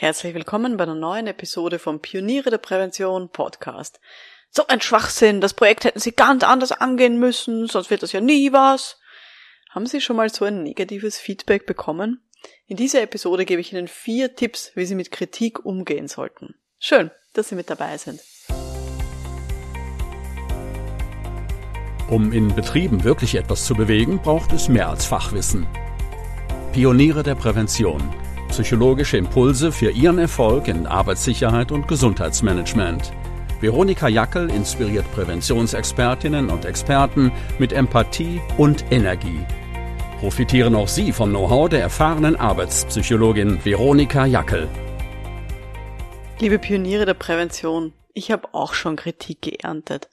Herzlich willkommen bei einer neuen Episode vom Pioniere der Prävention Podcast. So ein Schwachsinn, das Projekt hätten Sie ganz anders angehen müssen, sonst wird das ja nie was. Haben Sie schon mal so ein negatives Feedback bekommen? In dieser Episode gebe ich Ihnen vier Tipps, wie Sie mit Kritik umgehen sollten. Schön, dass Sie mit dabei sind. Um in Betrieben wirklich etwas zu bewegen, braucht es mehr als Fachwissen. Pioniere der Prävention – Psychologische Impulse für Ihren Erfolg in Arbeitssicherheit und Gesundheitsmanagement. Veronika Jackel inspiriert Präventionsexpertinnen und Experten mit Empathie und Energie. Profitieren auch Sie vom Know-how der erfahrenen Arbeitspsychologin Veronika Jackel. Liebe Pioniere der Prävention, ich habe auch schon Kritik geerntet.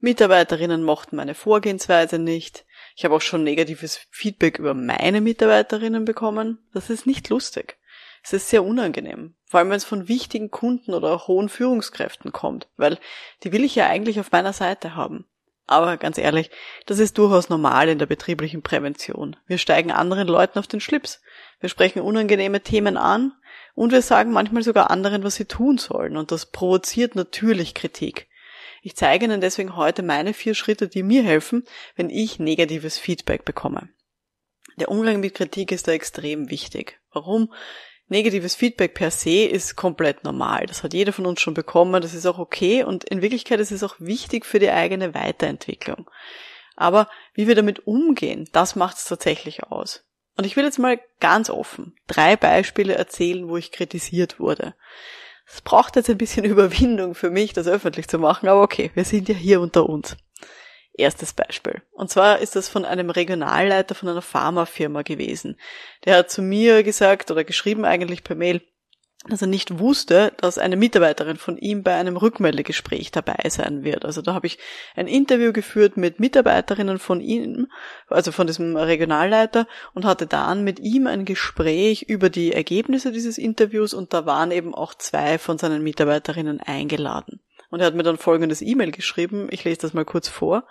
Mitarbeiterinnen mochten meine Vorgehensweise nicht. Ich habe auch schon negatives Feedback über meine Mitarbeiterinnen bekommen. Das ist nicht lustig. Es ist sehr unangenehm. Vor allem, wenn es von wichtigen Kunden oder hohen Führungskräften kommt, weil die will ich ja eigentlich auf meiner Seite haben. Aber ganz ehrlich, das ist durchaus normal in der betrieblichen Prävention. Wir steigen anderen Leuten auf den Schlips. Wir sprechen unangenehme Themen an und wir sagen manchmal sogar anderen, was sie tun sollen. Und das provoziert natürlich Kritik. Ich zeige Ihnen deswegen heute meine vier Schritte, die mir helfen, wenn ich negatives Feedback bekomme. Der Umgang mit Kritik ist da extrem wichtig. Warum? Negatives Feedback per se ist komplett normal. Das hat jeder von uns schon bekommen. Das ist auch okay. Und in Wirklichkeit ist es auch wichtig für die eigene Weiterentwicklung. Aber wie wir damit umgehen, das macht es tatsächlich aus. Und ich will jetzt mal ganz offen drei Beispiele erzählen, wo ich kritisiert wurde. Es braucht jetzt ein bisschen Überwindung für mich, das öffentlich zu machen, aber okay, wir sind ja hier unter uns. Erstes Beispiel. Und zwar ist das von einem Regionalleiter von einer Pharmafirma gewesen. Der hat zu mir gesagt oder geschrieben eigentlich per Mail, dass er nicht wusste, dass eine Mitarbeiterin von ihm bei einem Rückmeldegespräch dabei sein wird. Also da habe ich ein Interview geführt mit Mitarbeiterinnen von ihm, also von diesem Regionalleiter und hatte dann mit ihm ein Gespräch über die Ergebnisse dieses Interviews und da waren eben auch zwei von seinen Mitarbeiterinnen eingeladen. Und er hat mir dann folgendes E-Mail geschrieben, ich lese das mal kurz vor.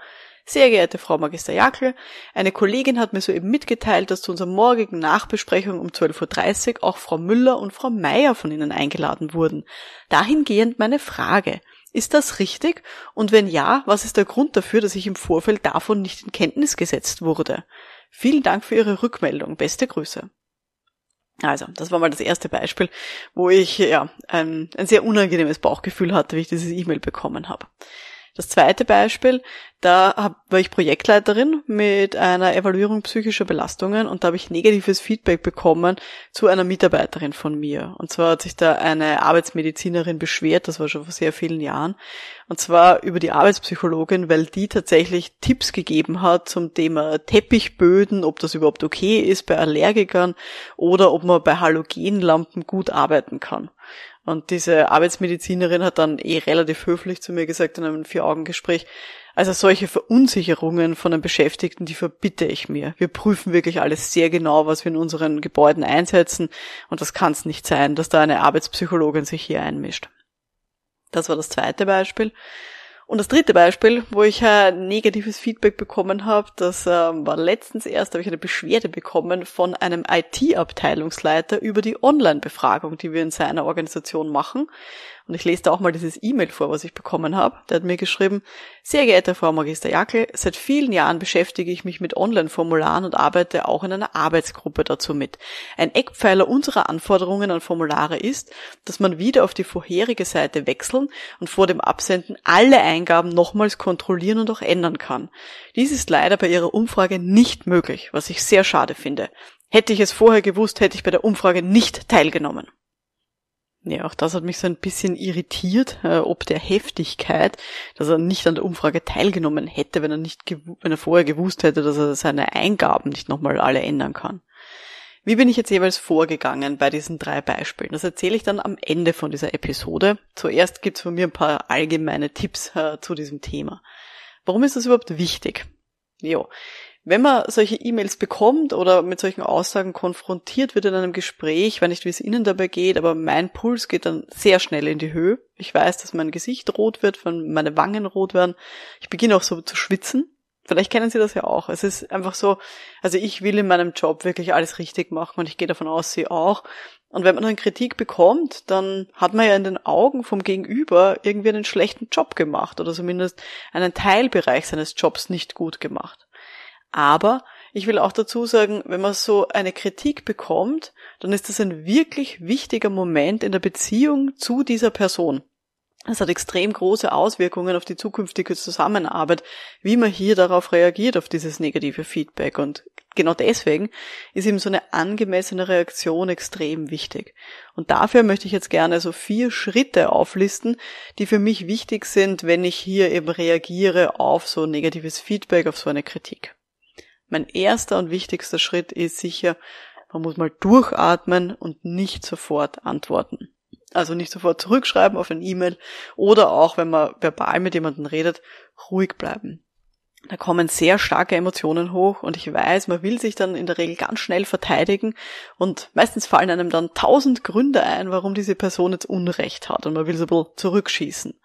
Sehr geehrte Frau Magister Jackel, eine Kollegin hat mir soeben mitgeteilt, dass zu unserer morgigen Nachbesprechung um 12.30 Uhr auch Frau Müller und Frau Meier von Ihnen eingeladen wurden. Dahingehend meine Frage. Ist das richtig? Und wenn ja, was ist der Grund dafür, dass ich im Vorfeld davon nicht in Kenntnis gesetzt wurde? Vielen Dank für Ihre Rückmeldung. Beste Grüße. Also, das war mal das erste Beispiel, wo ich ja ein, ein sehr unangenehmes Bauchgefühl hatte, wie ich dieses E-Mail bekommen habe. Das zweite Beispiel, da hab, war ich Projektleiterin mit einer Evaluierung psychischer Belastungen und da habe ich negatives Feedback bekommen zu einer Mitarbeiterin von mir. Und zwar hat sich da eine Arbeitsmedizinerin beschwert, das war schon vor sehr vielen Jahren, und zwar über die Arbeitspsychologin, weil die tatsächlich Tipps gegeben hat zum Thema Teppichböden, ob das überhaupt okay ist bei Allergikern oder ob man bei Halogenlampen gut arbeiten kann. Und diese Arbeitsmedizinerin hat dann eh relativ höflich zu mir gesagt in einem Vier-Augen-Gespräch, also solche Verunsicherungen von den Beschäftigten, die verbitte ich mir. Wir prüfen wirklich alles sehr genau, was wir in unseren Gebäuden einsetzen. Und das kann es nicht sein, dass da eine Arbeitspsychologin sich hier einmischt. Das war das zweite Beispiel. Und das dritte Beispiel, wo ich ein negatives Feedback bekommen habe, das ähm, war letztens erst, habe ich eine Beschwerde bekommen von einem IT-Abteilungsleiter über die Online-Befragung, die wir in seiner Organisation machen. Und ich lese da auch mal dieses E-Mail vor, was ich bekommen habe. Der hat mir geschrieben, sehr geehrte Frau Magister Jackel, seit vielen Jahren beschäftige ich mich mit Online-Formularen und arbeite auch in einer Arbeitsgruppe dazu mit. Ein Eckpfeiler unserer Anforderungen an Formulare ist, dass man wieder auf die vorherige Seite wechseln und vor dem Absenden alle Eingaben nochmals kontrollieren und auch ändern kann. Dies ist leider bei Ihrer Umfrage nicht möglich, was ich sehr schade finde. Hätte ich es vorher gewusst, hätte ich bei der Umfrage nicht teilgenommen. Ja, auch das hat mich so ein bisschen irritiert, äh, ob der Heftigkeit, dass er nicht an der Umfrage teilgenommen hätte, wenn er nicht, wenn er vorher gewusst hätte, dass er seine Eingaben nicht nochmal alle ändern kann. Wie bin ich jetzt jeweils vorgegangen bei diesen drei Beispielen? Das erzähle ich dann am Ende von dieser Episode. Zuerst gibt's von mir ein paar allgemeine Tipps äh, zu diesem Thema. Warum ist das überhaupt wichtig? Jo, wenn man solche E-Mails bekommt oder mit solchen Aussagen konfrontiert wird in einem Gespräch, wenn nicht, wie es Ihnen dabei geht, aber mein Puls geht dann sehr schnell in die Höhe. Ich weiß, dass mein Gesicht rot wird, wenn meine Wangen rot werden. Ich beginne auch so zu schwitzen. Vielleicht kennen Sie das ja auch. Es ist einfach so, also ich will in meinem Job wirklich alles richtig machen und ich gehe davon aus, Sie auch. Und wenn man dann Kritik bekommt, dann hat man ja in den Augen vom Gegenüber irgendwie einen schlechten Job gemacht oder zumindest einen Teilbereich seines Jobs nicht gut gemacht. Aber ich will auch dazu sagen, wenn man so eine Kritik bekommt, dann ist das ein wirklich wichtiger Moment in der Beziehung zu dieser Person. Es hat extrem große Auswirkungen auf die zukünftige Zusammenarbeit, wie man hier darauf reagiert, auf dieses negative Feedback. Und genau deswegen ist eben so eine angemessene Reaktion extrem wichtig. Und dafür möchte ich jetzt gerne so vier Schritte auflisten, die für mich wichtig sind, wenn ich hier eben reagiere auf so negatives Feedback, auf so eine Kritik. Mein erster und wichtigster Schritt ist sicher, man muss mal durchatmen und nicht sofort antworten. Also nicht sofort zurückschreiben auf ein E-Mail oder auch, wenn man verbal mit jemandem redet, ruhig bleiben. Da kommen sehr starke Emotionen hoch und ich weiß, man will sich dann in der Regel ganz schnell verteidigen und meistens fallen einem dann tausend Gründe ein, warum diese Person jetzt Unrecht hat und man will so ein bisschen zurückschießen.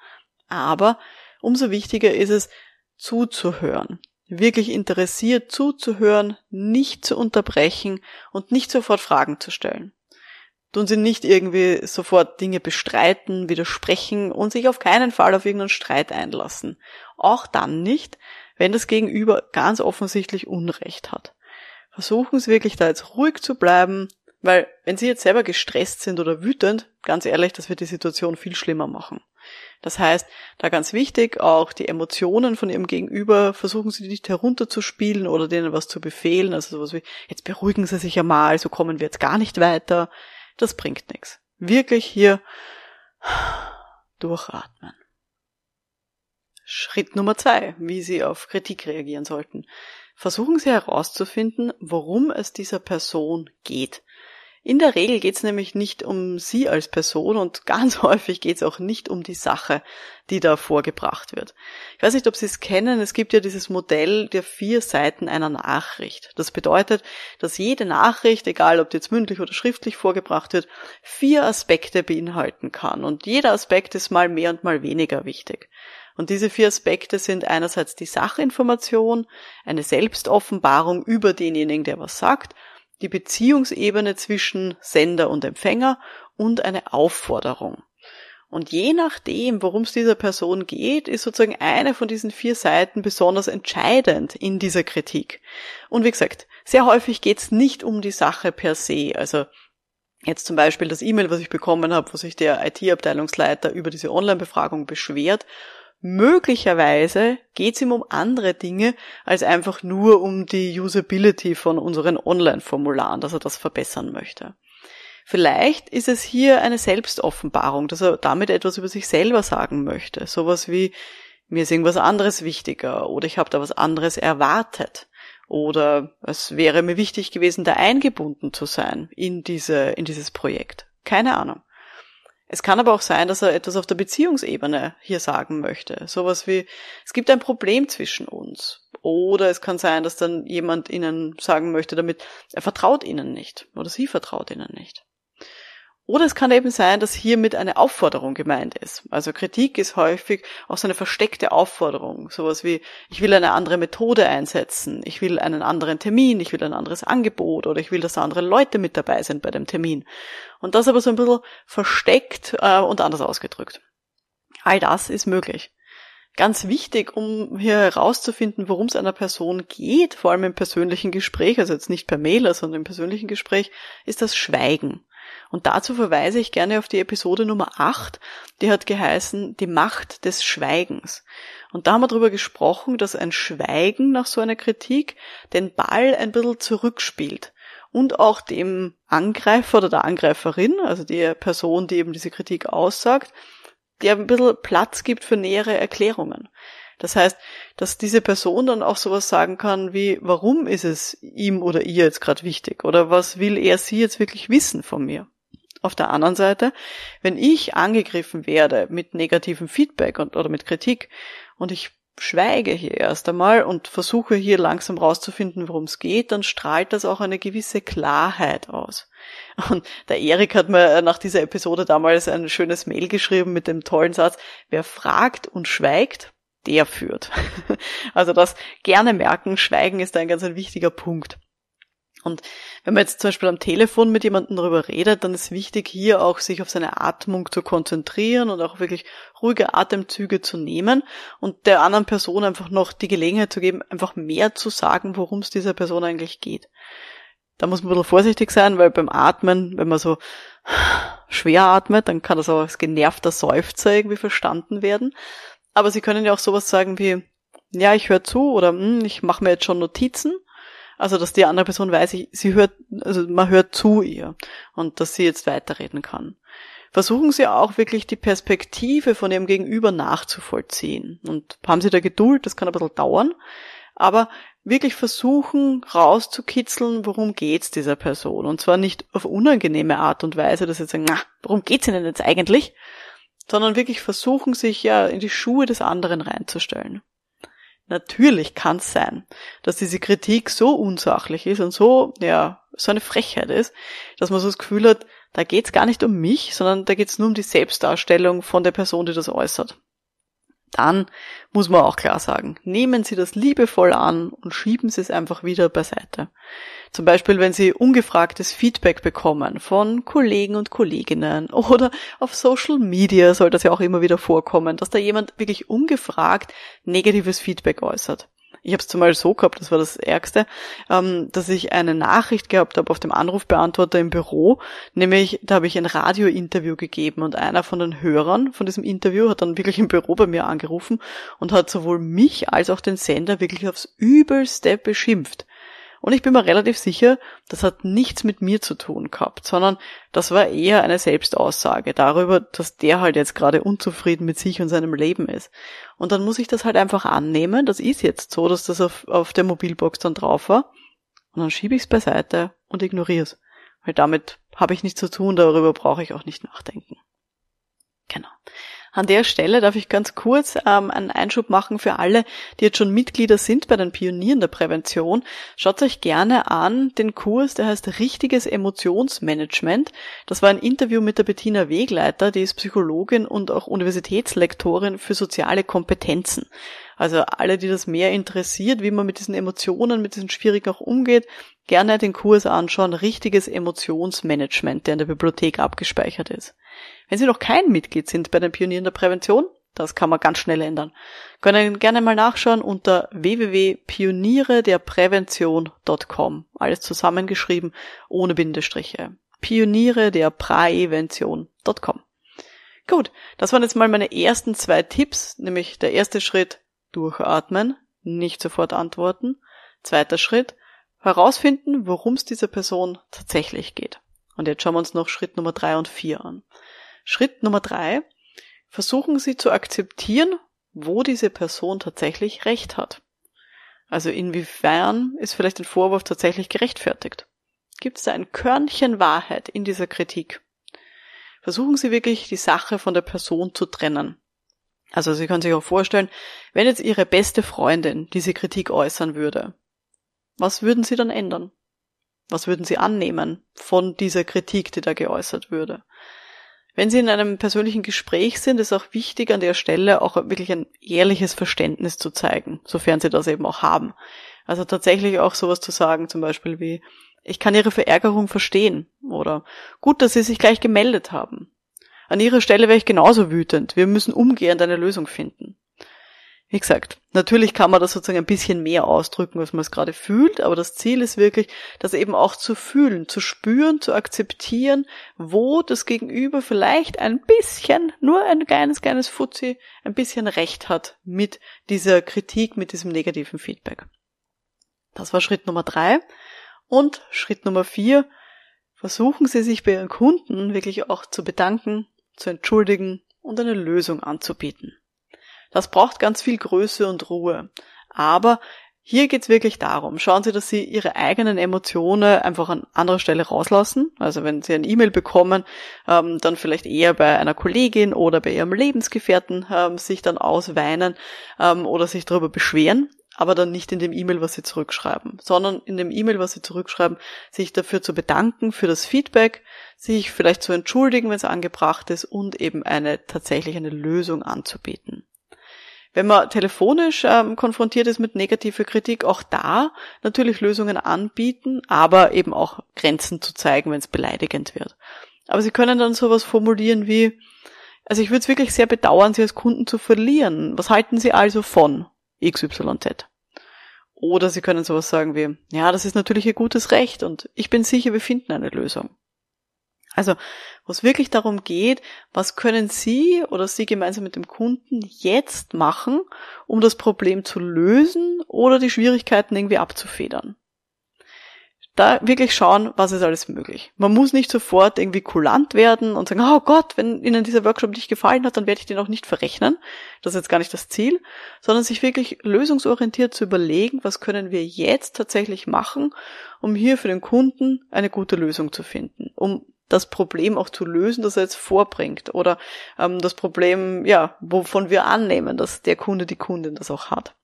Aber umso wichtiger ist es, zuzuhören, wirklich interessiert zuzuhören, nicht zu unterbrechen und nicht sofort Fragen zu stellen tun sie nicht irgendwie sofort Dinge bestreiten, widersprechen und sich auf keinen Fall auf irgendeinen Streit einlassen. Auch dann nicht, wenn das Gegenüber ganz offensichtlich Unrecht hat. Versuchen Sie wirklich da jetzt ruhig zu bleiben, weil wenn Sie jetzt selber gestresst sind oder wütend, ganz ehrlich, das wird die Situation viel schlimmer machen. Das heißt, da ganz wichtig, auch die Emotionen von Ihrem Gegenüber versuchen Sie nicht herunterzuspielen oder denen was zu befehlen, also sowas wie, jetzt beruhigen Sie sich ja mal, so kommen wir jetzt gar nicht weiter das bringt nichts. Wirklich hier durchatmen. Schritt Nummer zwei, wie Sie auf Kritik reagieren sollten. Versuchen Sie herauszufinden, worum es dieser Person geht. In der Regel geht es nämlich nicht um Sie als Person und ganz häufig geht es auch nicht um die Sache, die da vorgebracht wird. Ich weiß nicht, ob Sie es kennen, es gibt ja dieses Modell der vier Seiten einer Nachricht. Das bedeutet, dass jede Nachricht, egal ob die jetzt mündlich oder schriftlich vorgebracht wird, vier Aspekte beinhalten kann und jeder Aspekt ist mal mehr und mal weniger wichtig. Und diese vier Aspekte sind einerseits die Sachinformation, eine Selbstoffenbarung über denjenigen, der was sagt, die Beziehungsebene zwischen Sender und Empfänger und eine Aufforderung. Und je nachdem, worum es dieser Person geht, ist sozusagen eine von diesen vier Seiten besonders entscheidend in dieser Kritik. Und wie gesagt, sehr häufig geht es nicht um die Sache per se. Also jetzt zum Beispiel das E-Mail, was ich bekommen habe, wo sich der IT-Abteilungsleiter über diese Online-Befragung beschwert Möglicherweise geht es ihm um andere Dinge als einfach nur um die Usability von unseren Online-Formularen, dass er das verbessern möchte. Vielleicht ist es hier eine Selbstoffenbarung, dass er damit etwas über sich selber sagen möchte. Sowas wie, mir ist irgendwas anderes wichtiger oder ich habe da was anderes erwartet oder es wäre mir wichtig gewesen, da eingebunden zu sein in diese, in dieses Projekt. Keine Ahnung. Es kann aber auch sein, dass er etwas auf der Beziehungsebene hier sagen möchte. Sowas wie, es gibt ein Problem zwischen uns. Oder es kann sein, dass dann jemand ihnen sagen möchte damit, er vertraut ihnen nicht. Oder sie vertraut ihnen nicht. Oder es kann eben sein, dass hiermit eine Aufforderung gemeint ist. Also Kritik ist häufig auch so eine versteckte Aufforderung. Sowas wie, ich will eine andere Methode einsetzen, ich will einen anderen Termin, ich will ein anderes Angebot oder ich will, dass andere Leute mit dabei sind bei dem Termin. Und das aber so ein bisschen versteckt äh, und anders ausgedrückt. All das ist möglich. Ganz wichtig, um hier herauszufinden, worum es einer Person geht, vor allem im persönlichen Gespräch, also jetzt nicht per Mail, sondern im persönlichen Gespräch, ist das Schweigen. Und dazu verweise ich gerne auf die Episode Nummer 8, die hat geheißen Die Macht des Schweigens. Und da haben wir darüber gesprochen, dass ein Schweigen nach so einer Kritik den Ball ein bisschen zurückspielt und auch dem Angreifer oder der Angreiferin, also der Person, die eben diese Kritik aussagt, der ein bisschen Platz gibt für nähere Erklärungen. Das heißt, dass diese Person dann auch sowas sagen kann wie, warum ist es ihm oder ihr jetzt gerade wichtig? Oder was will er sie jetzt wirklich wissen von mir? Auf der anderen Seite, wenn ich angegriffen werde mit negativem Feedback und, oder mit Kritik und ich schweige hier erst einmal und versuche hier langsam rauszufinden, worum es geht, dann strahlt das auch eine gewisse Klarheit aus. Und der Erik hat mir nach dieser Episode damals ein schönes Mail geschrieben mit dem tollen Satz, wer fragt und schweigt, der führt. Also das gerne merken, Schweigen ist ein ganz ein wichtiger Punkt. Und wenn man jetzt zum Beispiel am Telefon mit jemandem darüber redet, dann ist wichtig, hier auch sich auf seine Atmung zu konzentrieren und auch wirklich ruhige Atemzüge zu nehmen und der anderen Person einfach noch die Gelegenheit zu geben, einfach mehr zu sagen, worum es dieser Person eigentlich geht. Da muss man ein bisschen vorsichtig sein, weil beim Atmen, wenn man so schwer atmet, dann kann das auch als genervter Seufzer irgendwie verstanden werden. Aber Sie können ja auch sowas sagen wie, ja, ich höre zu oder hm, ich mache mir jetzt schon Notizen also, dass die andere Person weiß, ich, sie hört, also man hört zu ihr und dass sie jetzt weiterreden kann. Versuchen Sie auch wirklich die Perspektive von Ihrem Gegenüber nachzuvollziehen. Und haben Sie da Geduld, das kann ein bisschen dauern, aber wirklich versuchen rauszukitzeln, worum geht's dieser Person. Und zwar nicht auf unangenehme Art und Weise, dass Sie sagen, na, worum geht's Ihnen jetzt eigentlich? Sondern wirklich versuchen, sich ja in die Schuhe des anderen reinzustellen. Natürlich kann es sein, dass diese Kritik so unsachlich ist und so, ja, so eine Frechheit ist, dass man so das Gefühl hat, da geht es gar nicht um mich, sondern da geht es nur um die Selbstdarstellung von der Person, die das äußert dann muss man auch klar sagen, nehmen Sie das liebevoll an und schieben Sie es einfach wieder beiseite. Zum Beispiel, wenn Sie ungefragtes Feedback bekommen von Kollegen und Kolleginnen oder auf Social Media soll das ja auch immer wieder vorkommen, dass da jemand wirklich ungefragt negatives Feedback äußert ich habe es zumal so gehabt, das war das Ärgste, ähm, dass ich eine Nachricht gehabt habe auf dem Anrufbeantworter im Büro, nämlich da habe ich ein Radiointerview gegeben und einer von den Hörern von diesem Interview hat dann wirklich im Büro bei mir angerufen und hat sowohl mich als auch den Sender wirklich aufs Übelste beschimpft. Und ich bin mir relativ sicher, das hat nichts mit mir zu tun gehabt, sondern das war eher eine Selbstaussage darüber, dass der halt jetzt gerade unzufrieden mit sich und seinem Leben ist. Und dann muss ich das halt einfach annehmen. Das ist jetzt so, dass das auf, auf der Mobilbox dann drauf war. Und dann schiebe ich es beiseite und ignoriere es. Weil damit habe ich nichts zu tun, darüber brauche ich auch nicht nachdenken. Genau. An der Stelle darf ich ganz kurz ähm, einen Einschub machen für alle, die jetzt schon Mitglieder sind bei den Pionieren der Prävention. Schaut euch gerne an den Kurs, der heißt Richtiges Emotionsmanagement. Das war ein Interview mit der Bettina Wegleiter, die ist Psychologin und auch Universitätslektorin für soziale Kompetenzen. Also alle, die das mehr interessiert, wie man mit diesen Emotionen, mit diesen Schwierigen auch umgeht, gerne den Kurs anschauen, richtiges Emotionsmanagement, der in der Bibliothek abgespeichert ist. Wenn Sie noch kein Mitglied sind bei den Pionieren der Prävention, das kann man ganz schnell ändern. Können gerne mal nachschauen unter www.pioniere-der-prävention.com. Alles zusammengeschrieben, ohne Bindestriche. Pioniere der Prävention.com. Gut, das waren jetzt mal meine ersten zwei Tipps, nämlich der erste Schritt, durchatmen, nicht sofort antworten. Zweiter Schritt, herausfinden, worum es dieser Person tatsächlich geht. Und jetzt schauen wir uns noch Schritt Nummer drei und vier an. Schritt Nummer drei, versuchen Sie zu akzeptieren, wo diese Person tatsächlich Recht hat. Also inwiefern ist vielleicht ein Vorwurf tatsächlich gerechtfertigt? Gibt es da ein Körnchen Wahrheit in dieser Kritik? Versuchen Sie wirklich, die Sache von der Person zu trennen. Also Sie können sich auch vorstellen, wenn jetzt Ihre beste Freundin diese Kritik äußern würde, was würden Sie dann ändern? Was würden Sie annehmen von dieser Kritik, die da geäußert würde? Wenn Sie in einem persönlichen Gespräch sind, ist auch wichtig an der Stelle auch wirklich ein ehrliches Verständnis zu zeigen, sofern Sie das eben auch haben. Also tatsächlich auch sowas zu sagen, zum Beispiel wie, ich kann Ihre Verärgerung verstehen oder gut, dass Sie sich gleich gemeldet haben. An Ihrer Stelle wäre ich genauso wütend. Wir müssen umgehend eine Lösung finden. Wie gesagt, natürlich kann man das sozusagen ein bisschen mehr ausdrücken, als man es gerade fühlt, aber das Ziel ist wirklich, das eben auch zu fühlen, zu spüren, zu akzeptieren, wo das Gegenüber vielleicht ein bisschen, nur ein kleines, kleines Fuzzi, ein bisschen Recht hat mit dieser Kritik, mit diesem negativen Feedback. Das war Schritt Nummer drei. Und Schritt Nummer vier, versuchen Sie sich bei Ihren Kunden wirklich auch zu bedanken, zu entschuldigen und eine Lösung anzubieten. Das braucht ganz viel Größe und Ruhe. Aber hier geht's wirklich darum, schauen Sie, dass Sie Ihre eigenen Emotionen einfach an anderer Stelle rauslassen. Also wenn Sie ein E-Mail bekommen, ähm, dann vielleicht eher bei einer Kollegin oder bei Ihrem Lebensgefährten ähm, sich dann ausweinen ähm, oder sich darüber beschweren, aber dann nicht in dem E-Mail, was Sie zurückschreiben, sondern in dem E-Mail, was Sie zurückschreiben, sich dafür zu bedanken für das Feedback, sich vielleicht zu entschuldigen, wenn es angebracht ist und eben eine tatsächlich eine Lösung anzubieten. Wenn man telefonisch ähm, konfrontiert ist mit negativer Kritik, auch da natürlich Lösungen anbieten, aber eben auch Grenzen zu zeigen, wenn es beleidigend wird. Aber Sie können dann sowas formulieren wie, also ich würde es wirklich sehr bedauern, Sie als Kunden zu verlieren. Was halten Sie also von XYZ? Oder Sie können sowas sagen wie, ja, das ist natürlich Ihr gutes Recht und ich bin sicher, wir finden eine Lösung. Also, wo es wirklich darum geht, was können Sie oder Sie gemeinsam mit dem Kunden jetzt machen, um das Problem zu lösen oder die Schwierigkeiten irgendwie abzufedern da wirklich schauen, was ist alles möglich. Man muss nicht sofort irgendwie kulant werden und sagen, oh Gott, wenn Ihnen dieser Workshop nicht gefallen hat, dann werde ich den auch nicht verrechnen. Das ist jetzt gar nicht das Ziel, sondern sich wirklich lösungsorientiert zu überlegen, was können wir jetzt tatsächlich machen, um hier für den Kunden eine gute Lösung zu finden, um das Problem auch zu lösen, das er jetzt vorbringt oder ähm, das Problem, ja, wovon wir annehmen, dass der Kunde, die Kundin das auch hat.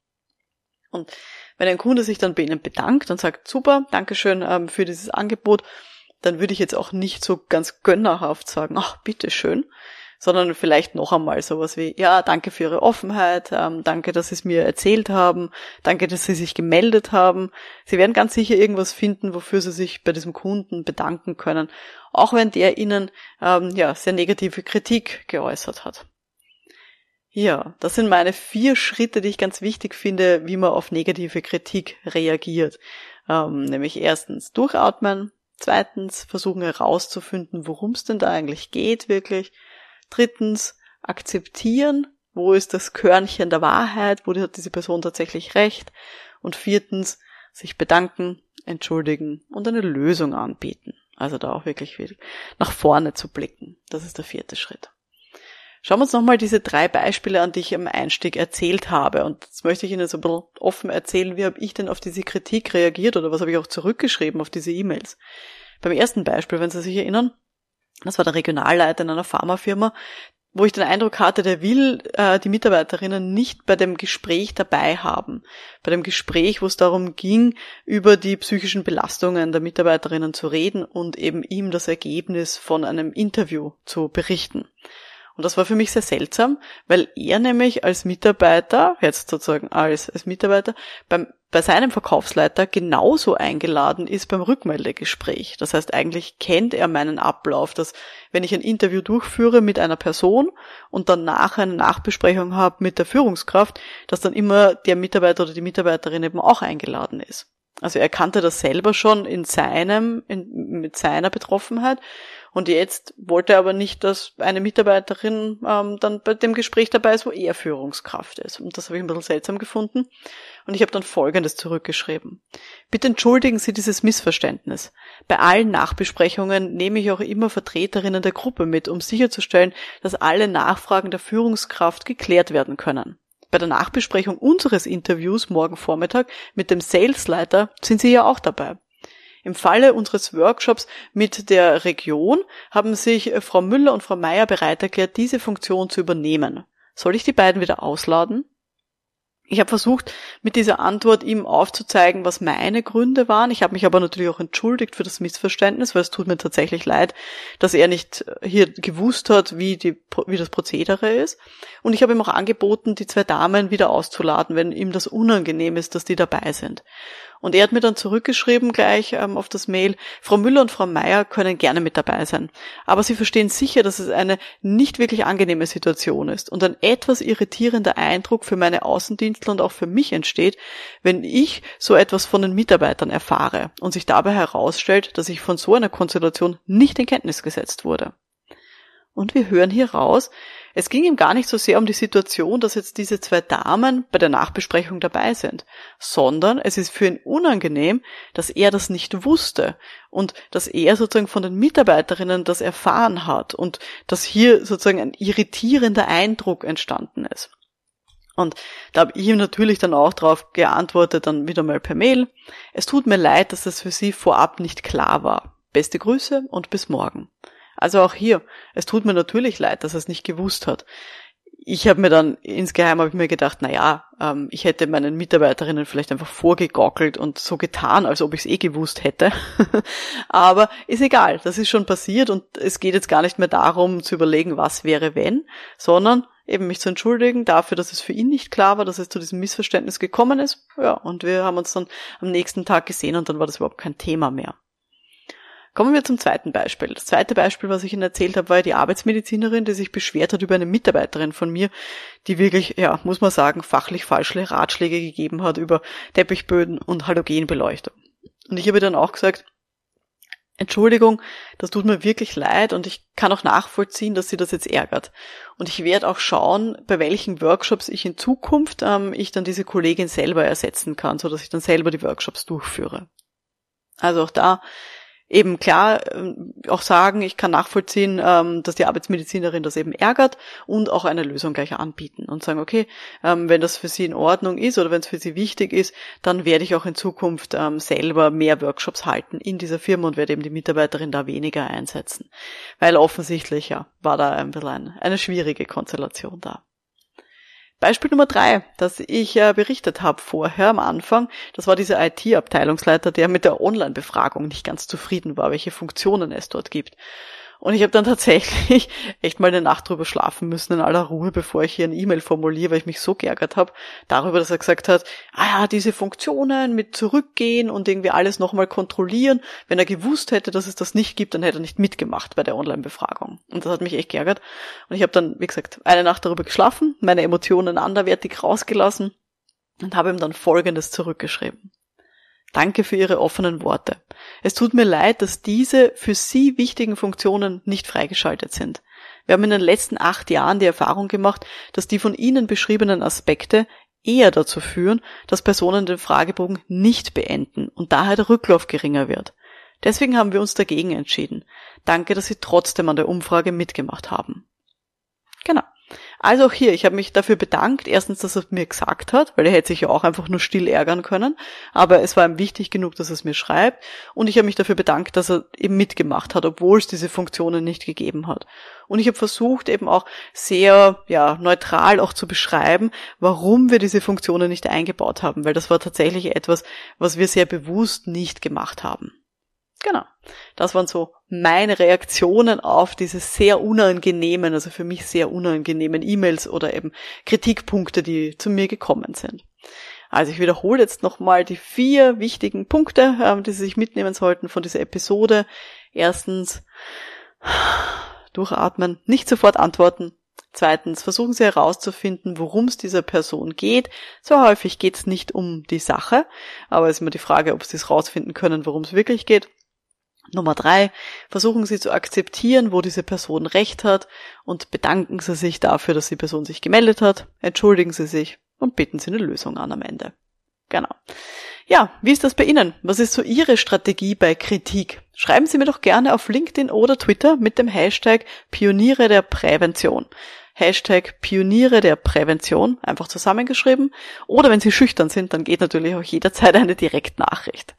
Und wenn ein Kunde sich dann bei Ihnen bedankt und sagt, super, Dankeschön ähm, für dieses Angebot, dann würde ich jetzt auch nicht so ganz gönnerhaft sagen, ach, bitteschön, sondern vielleicht noch einmal sowas wie, ja, danke für Ihre Offenheit, ähm, danke, dass Sie es mir erzählt haben, danke, dass Sie sich gemeldet haben. Sie werden ganz sicher irgendwas finden, wofür Sie sich bei diesem Kunden bedanken können, auch wenn der Ihnen ähm, ja sehr negative Kritik geäußert hat. Ja, das sind meine vier Schritte, die ich ganz wichtig finde, wie man auf negative Kritik reagiert. Ähm, nämlich erstens durchatmen, zweitens versuchen herauszufinden, worum es denn da eigentlich geht wirklich. Drittens akzeptieren, wo ist das Körnchen der Wahrheit, wo hat diese Person tatsächlich recht. Und viertens sich bedanken, entschuldigen und eine Lösung anbieten. Also da auch wirklich nach vorne zu blicken. Das ist der vierte Schritt. Schauen wir uns nochmal diese drei Beispiele an, die ich am Einstieg erzählt habe. Und jetzt möchte ich Ihnen so ein bisschen offen erzählen, wie habe ich denn auf diese Kritik reagiert oder was habe ich auch zurückgeschrieben auf diese E-Mails. Beim ersten Beispiel, wenn Sie sich erinnern, das war der Regionalleiter in einer Pharmafirma, wo ich den Eindruck hatte, der will äh, die Mitarbeiterinnen nicht bei dem Gespräch dabei haben. Bei dem Gespräch, wo es darum ging, über die psychischen Belastungen der Mitarbeiterinnen zu reden und eben ihm das Ergebnis von einem Interview zu berichten. Und das war für mich sehr seltsam, weil er nämlich als Mitarbeiter, jetzt sozusagen als, als Mitarbeiter, beim, bei seinem Verkaufsleiter genauso eingeladen ist beim Rückmeldegespräch. Das heißt, eigentlich kennt er meinen Ablauf, dass wenn ich ein Interview durchführe mit einer Person und dann nachher eine Nachbesprechung habe mit der Führungskraft, dass dann immer der Mitarbeiter oder die Mitarbeiterin eben auch eingeladen ist. Also er kannte das selber schon in seinem, in, mit seiner Betroffenheit und jetzt wollte er aber nicht, dass eine Mitarbeiterin ähm, dann bei dem Gespräch dabei ist, wo er Führungskraft ist. Und das habe ich ein bisschen seltsam gefunden. Und ich habe dann Folgendes zurückgeschrieben. Bitte entschuldigen Sie dieses Missverständnis. Bei allen Nachbesprechungen nehme ich auch immer Vertreterinnen der Gruppe mit, um sicherzustellen, dass alle Nachfragen der Führungskraft geklärt werden können. Bei der Nachbesprechung unseres Interviews morgen Vormittag mit dem Salesleiter sind Sie ja auch dabei. Im Falle unseres Workshops mit der Region haben sich äh, Frau Müller und Frau Meier bereit erklärt, diese Funktion zu übernehmen. Soll ich die beiden wieder ausladen? Ich habe versucht, mit dieser Antwort ihm aufzuzeigen, was meine Gründe waren. Ich habe mich aber natürlich auch entschuldigt für das Missverständnis, weil es tut mir tatsächlich leid, dass er nicht äh, hier gewusst hat, wie, die, wie das Prozedere ist. Und ich habe ihm auch angeboten, die zwei Damen wieder auszuladen, wenn ihm das unangenehm ist, dass die dabei sind. Und er hat mir dann zurückgeschrieben gleich ähm, auf das Mail, Frau Müller und Frau Meier können gerne mit dabei sein. Aber Sie verstehen sicher, dass es eine nicht wirklich angenehme Situation ist und ein etwas irritierender Eindruck für meine Außendienstler und auch für mich entsteht, wenn ich so etwas von den Mitarbeitern erfahre und sich dabei herausstellt, dass ich von so einer Konstellation nicht in Kenntnis gesetzt wurde. Und wir hören hier raus, es ging ihm gar nicht so sehr um die Situation, dass jetzt diese zwei Damen bei der Nachbesprechung dabei sind, sondern es ist für ihn unangenehm, dass er das nicht wusste und dass er sozusagen von den Mitarbeiterinnen das erfahren hat und dass hier sozusagen ein irritierender Eindruck entstanden ist. Und da habe ich ihm natürlich dann auch darauf geantwortet, dann wieder mal per Mail. Es tut mir leid, dass das für Sie vorab nicht klar war. Beste Grüße und bis morgen. Also auch hier, es tut mir natürlich leid, dass er es nicht gewusst hat. Ich habe mir dann insgeheim habe ich mir gedacht, na ja, ähm, ich hätte meinen Mitarbeiterinnen vielleicht einfach vorgegockelt und so getan, als ob ich es eh gewusst hätte. Aber ist egal, das ist schon passiert und es geht jetzt gar nicht mehr darum zu überlegen, was wäre wenn, sondern eben mich zu entschuldigen dafür, dass es für ihn nicht klar war, dass es zu diesem Missverständnis gekommen ist. Ja, und wir haben uns dann am nächsten Tag gesehen und dann war das überhaupt kein Thema mehr. Kommen wir zum zweiten Beispiel. Das zweite Beispiel, was ich Ihnen erzählt habe, war die Arbeitsmedizinerin, die sich beschwert hat über eine Mitarbeiterin von mir, die wirklich, ja, muss man sagen, fachlich falsche Ratschläge gegeben hat über Teppichböden und Halogenbeleuchtung. Und ich habe dann auch gesagt, Entschuldigung, das tut mir wirklich leid und ich kann auch nachvollziehen, dass sie das jetzt ärgert. Und ich werde auch schauen, bei welchen Workshops ich in Zukunft ähm, ich dann diese Kollegin selber ersetzen kann, so dass ich dann selber die Workshops durchführe. Also auch da eben klar ähm, auch sagen, ich kann nachvollziehen, ähm, dass die Arbeitsmedizinerin das eben ärgert und auch eine Lösung gleich anbieten und sagen, okay, ähm, wenn das für Sie in Ordnung ist oder wenn es für Sie wichtig ist, dann werde ich auch in Zukunft selber mehr Workshops halten in dieser Firma und werde eben die Mitarbeiterin da weniger einsetzen. Weil offensichtlich ja war da ein bisschen eine schwierige Konstellation da. Beispiel Nummer drei, das ich äh, berichtet habe vorher am Anfang, das war dieser IT-Abteilungsleiter, der mit der Online-Befragung nicht ganz zufrieden war, welche Funktionen es dort gibt. Und ich habe dann tatsächlich echt mal eine Nacht drüber schlafen müssen in aller Ruhe, bevor ich hier ein E-Mail formuliere, weil ich mich so geärgert habe darüber, dass er gesagt hat, ah ja, diese Funktionen mit zurückgehen und irgendwie alles nochmal kontrollieren. Wenn er gewusst hätte, dass es das nicht gibt, dann hätte er nicht mitgemacht bei der Online-Befragung. Und das hat mich echt geärgert. Und ich habe dann, wie gesagt, eine Nacht darüber geschlafen, meine Emotionen anderwertig rausgelassen und habe ihm dann Folgendes zurückgeschrieben. Danke für Ihre offenen Worte. Es tut mir leid, dass diese für Sie wichtigen Funktionen nicht freigeschaltet sind. Wir haben in den letzten acht Jahren die Erfahrung gemacht, dass die von Ihnen beschriebenen Aspekte eher dazu führen, dass Personen den Fragebogen nicht beenden und daher der Rücklauf geringer wird. Deswegen haben wir uns dagegen entschieden. Danke, dass Sie trotzdem an der Umfrage mitgemacht haben. Also auch hier, ich habe mich dafür bedankt, erstens, dass er mir gesagt hat, weil er hätte sich ja auch einfach nur still ärgern können, aber es war ihm wichtig genug, dass er es mir schreibt und ich habe mich dafür bedankt, dass er eben mitgemacht hat, obwohl es diese Funktionen nicht gegeben hat. Und ich habe versucht eben auch sehr ja, neutral auch zu beschreiben, warum wir diese Funktionen nicht eingebaut haben, weil das war tatsächlich etwas, was wir sehr bewusst nicht gemacht haben. Genau. Das waren so meine Reaktionen auf diese sehr unangenehmen, also für mich sehr unangenehmen E-Mails oder eben Kritikpunkte, die zu mir gekommen sind. Also ich wiederhole jetzt nochmal die vier wichtigen Punkte, ähm, die Sie sich mitnehmen sollten von dieser Episode. Erstens, durchatmen, nicht sofort antworten. Zweitens, versuchen Sie herauszufinden, worum es dieser Person geht. So häufig geht es nicht um die Sache, aber es ist immer die Frage, ob Sie es herausfinden können, worum es wirklich geht. Nummer drei, versuchen Sie zu akzeptieren, wo diese Person recht hat und bedanken Sie sich dafür, dass die Person sich gemeldet hat, entschuldigen Sie sich und bitten Sie eine Lösung an am Ende. Genau. Ja, wie ist das bei Ihnen? Was ist so Ihre Strategie bei Kritik? Schreiben Sie mir doch gerne auf LinkedIn oder Twitter mit dem Hashtag Pioniere der Prävention. Hashtag Pioniere der Prävention, einfach zusammengeschrieben. Oder wenn Sie schüchtern sind, dann geht natürlich auch jederzeit eine Direktnachricht.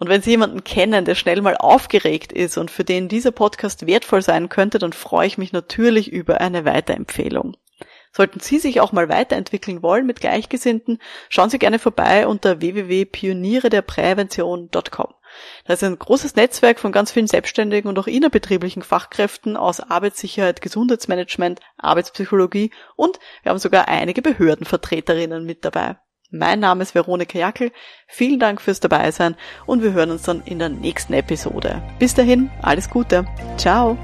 Und wenn Sie jemanden kennen, der schnell mal aufgeregt ist und für den dieser Podcast wertvoll sein könnte, dann freue ich mich natürlich über eine Weiterempfehlung. Sollten Sie sich auch mal weiterentwickeln wollen mit Gleichgesinnten, schauen Sie gerne vorbei unter www.pionierederprävention.com. Das ist ein großes Netzwerk von ganz vielen selbstständigen und auch innerbetrieblichen Fachkräften aus Arbeitssicherheit, Gesundheitsmanagement, Arbeitspsychologie und wir haben sogar einige Behördenvertreterinnen mit dabei. Mein Name ist Veronika Jackel. Vielen Dank fürs Dabeisein und wir hören uns dann in der nächsten Episode. Bis dahin, alles Gute. Ciao.